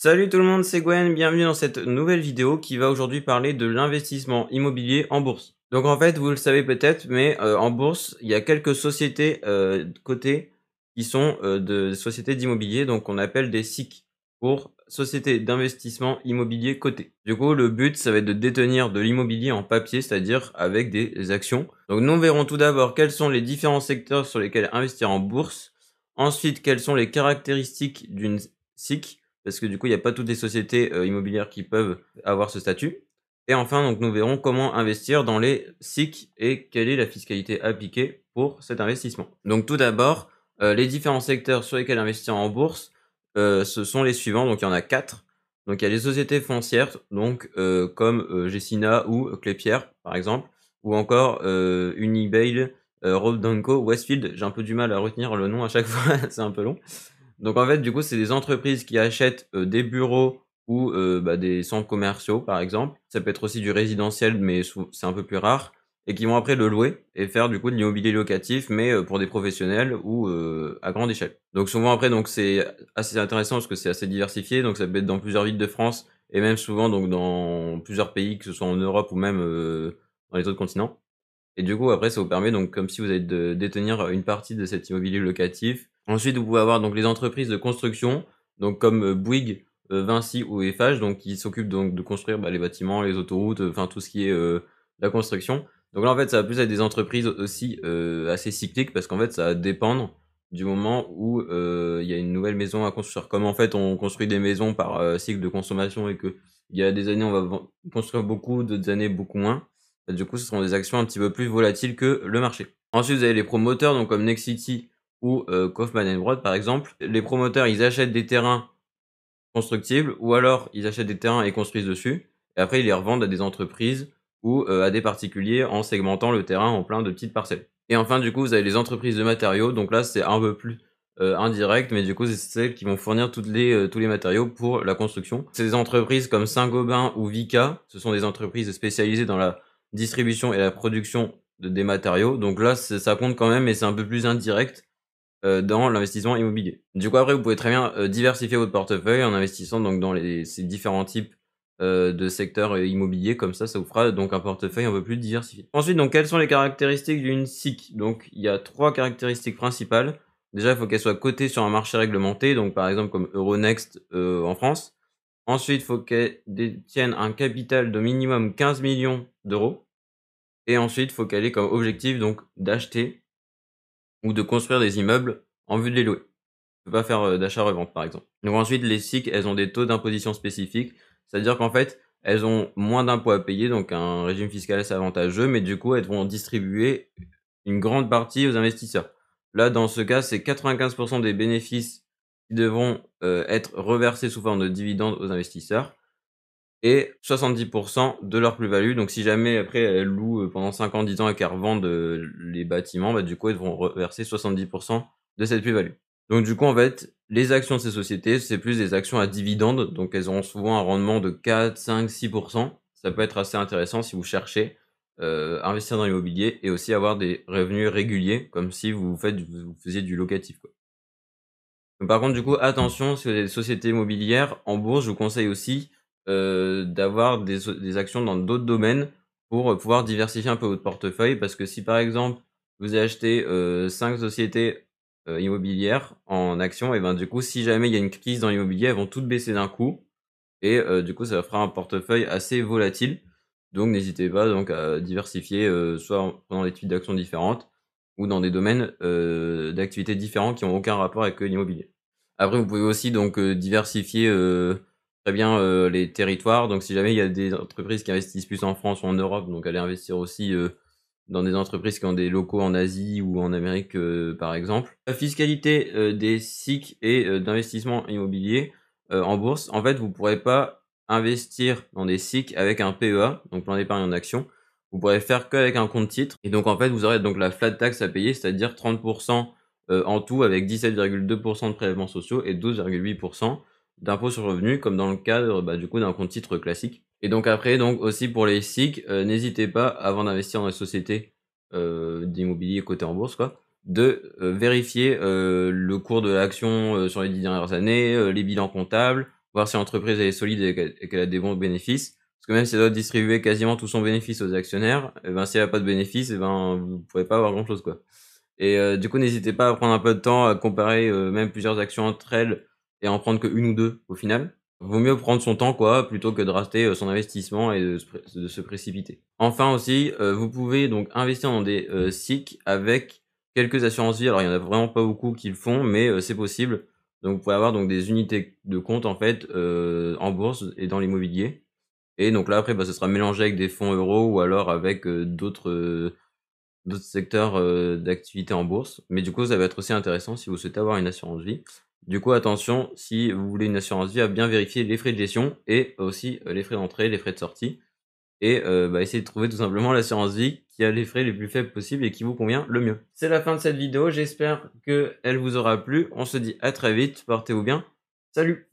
Salut tout le monde, c'est Gwen, bienvenue dans cette nouvelle vidéo qui va aujourd'hui parler de l'investissement immobilier en bourse. Donc en fait, vous le savez peut-être, mais euh, en bourse, il y a quelques sociétés euh, cotées qui sont euh, de sociétés d'immobilier, donc on appelle des SIC pour Société d'investissement immobilier cotées. Du coup, le but, ça va être de détenir de l'immobilier en papier, c'est-à-dire avec des actions. Donc nous verrons tout d'abord quels sont les différents secteurs sur lesquels investir en bourse. Ensuite, quelles sont les caractéristiques d'une SIC parce que du coup, il n'y a pas toutes les sociétés euh, immobilières qui peuvent avoir ce statut. Et enfin, donc, nous verrons comment investir dans les SIC et quelle est la fiscalité appliquée pour cet investissement. Donc tout d'abord, euh, les différents secteurs sur lesquels investir en bourse, euh, ce sont les suivants. Donc il y en a quatre. Donc il y a les sociétés foncières, donc comme Gessina ou Clépierre par exemple, ou encore Unibail, Robdanco, Westfield. J'ai un peu du mal à retenir le nom à chaque fois, c'est un peu long. Donc en fait, du coup, c'est des entreprises qui achètent euh, des bureaux ou euh, bah, des centres commerciaux, par exemple. Ça peut être aussi du résidentiel, mais c'est un peu plus rare. Et qui vont après le louer et faire du coup de l'immobilier locatif, mais euh, pour des professionnels ou à grande échelle. Donc souvent après, donc c'est assez intéressant parce que c'est assez diversifié. Donc ça peut être dans plusieurs villes de France et même souvent donc dans plusieurs pays, que ce soit en Europe ou même dans les autres continents. Et du coup après, ça vous permet donc comme si vous allez détenir une partie de cet immobilier locatif Ensuite, vous pouvez avoir donc les entreprises de construction, donc comme euh, Bouygues, euh, Vinci ou Eiffage, donc qui s'occupent donc de construire bah, les bâtiments, les autoroutes, enfin tout ce qui est euh, la construction. Donc là, en fait, ça va plus être des entreprises aussi assez cycliques parce qu'en fait, ça va dépendre du moment où il y a une nouvelle maison à construire. Comme en fait, on construit des maisons par cycle de consommation et que il y a des années, on va construire beaucoup, d'autres années, beaucoup moins. Bah, du coup, ce seront des actions un petit peu plus volatiles que le marché. Ensuite, vous avez les promoteurs, donc comme Nexity, ou euh, Kaufman Broad par exemple, les promoteurs ils achètent des terrains constructibles ou alors ils achètent des terrains et construisent dessus et après ils les revendent à des entreprises ou euh, à des particuliers en segmentant le terrain en plein de petites parcelles. Et enfin du coup vous avez les entreprises de matériaux donc là c'est un peu plus euh, indirect mais du coup c'est celles qui vont fournir toutes les, euh, tous les matériaux pour la construction. Des entreprises comme Saint-Gobain ou Vica, ce sont des entreprises spécialisées dans la distribution et la production de, des matériaux donc là ça compte quand même mais c'est un peu plus indirect dans l'investissement immobilier. Du coup, après, vous pouvez très bien euh, diversifier votre portefeuille en investissant donc dans les, ces différents types euh, de secteurs immobiliers. Comme ça, ça vous fera donc un portefeuille un peu plus diversifié. Ensuite, donc, quelles sont les caractéristiques d'une SIC? Donc, il y a trois caractéristiques principales. Déjà, il faut qu'elle soit cotée sur un marché réglementé, donc par exemple comme Euronext en France. Ensuite, il faut qu'elle détienne un capital de minimum 15 millions d'euros. Et ensuite, il faut qu'elle ait comme objectif d'acheter ou de construire des immeubles en vue de les louer. On peut pas faire euh, d'achat-revente par exemple. Donc ensuite, les SIC, elles ont des taux d'imposition spécifiques, c'est-à-dire qu'en fait, elles ont moins d'impôts à payer, donc un régime fiscal assez avantageux, mais du coup, elles vont distribuer une grande partie aux investisseurs. Là, dans ce cas, c'est 95% des bénéfices qui devront euh, être reversés sous forme de dividendes aux investisseurs et 70% de leur plus-value. Donc si jamais après elles louent euh, pendant 5 ans, 10 ans et qu'elles revendent euh, les bâtiments, bah, du coup elles vont reverser 70% de cette plus-value. Donc du coup en fait, les actions de ces sociétés, c'est plus des actions à dividendes, donc elles auront souvent un rendement de 4, 5, 6%. Ça peut être assez intéressant si vous cherchez euh, investir dans l'immobilier et aussi avoir des revenus réguliers, comme si vous, faites, vous faisiez du locatif. Quoi. par contre, du coup, attention, si vous avez des sociétés immobilières en bourse, je vous conseille aussi euh, d'avoir des, actions dans d'autres domaines pour euh, pouvoir diversifier un peu votre portefeuille. Parce que si par exemple vous acheté euh, 5 sociétés euh, immobilières en actions, et ben du coup si jamais il y a une crise dans l'immobilier, elles vont toutes baisser d'un coup. Et du coup ça fera un portefeuille assez volatile. Donc n'hésitez pas donc à diversifier soit pendant des types d'actions différentes ou dans des domaines d'activités différents qui n'ont aucun rapport avec l'immobilier. Après vous pouvez aussi donc diversifier très bien euh, les territoires. Donc si jamais il y a des entreprises qui investissent plus en France ou en Europe, donc aller investir aussi euh, dans des entreprises qui ont des locaux en Asie ou en Amérique euh, par exemple. La fiscalité des SIC et d'investissement immobilier en bourse, en fait vous ne pourrez pas investir dans des SIC avec un PEA, donc plan d'épargne en action. Vous pourrez faire qu'avec un compte titre. Et donc en fait vous aurez donc la flat tax à payer, c'est-à-dire 30% en tout avec 17,2% de prélèvements sociaux et 12,8% d'impôt sur le revenu, comme dans le cadre bah, du coup d'un compte titre classique. Et donc après, donc aussi pour les SIC, euh, n'hésitez pas, avant d'investir dans les sociétés euh, d'immobilier côté en bourse, quoi, de euh, vérifier le cours de l'action sur les dix dernières années, les bilans comptables, voir si l'entreprise est solide et qu'elle a des bons bénéfices. Parce que même si elle doit distribuer quasiment tout son bénéfice aux actionnaires, et eh ben, si elle n'a pas de bénéfice, et eh ben, vous ne pouvez pas avoir grand-chose. quoi. Et euh, du coup, n'hésitez pas à prendre un peu de temps à comparer euh, même plusieurs actions entre elles et en prendre qu'une ou deux au final. Vaut mieux prendre son temps quoi, plutôt que de rater euh, son investissement et de se, précipiter. Enfin aussi, vous pouvez donc investir dans des SIC avec quelques assurances vie. Alors il y en a vraiment pas beaucoup qui le font, mais c'est possible. Donc vous pouvez avoir donc des unités de compte en fait en bourse et dans l'immobilier. Et donc là après, bah, ce sera mélangé avec des fonds euros ou alors avec d'autres d'autres secteurs d'activité en bourse. Mais du coup, ça va être aussi intéressant si vous souhaitez avoir une assurance vie. Du coup, attention, si vous voulez une assurance vie, à bien vérifier les frais de gestion et aussi les frais d'entrée, les frais de sortie. Et bah, essayer de trouver tout simplement l'assurance vie qui a les frais les plus faibles possibles et qui vous convient le mieux. C'est la fin de cette vidéo, j'espère qu'elle vous aura plu. On se dit à très vite, portez-vous bien. Salut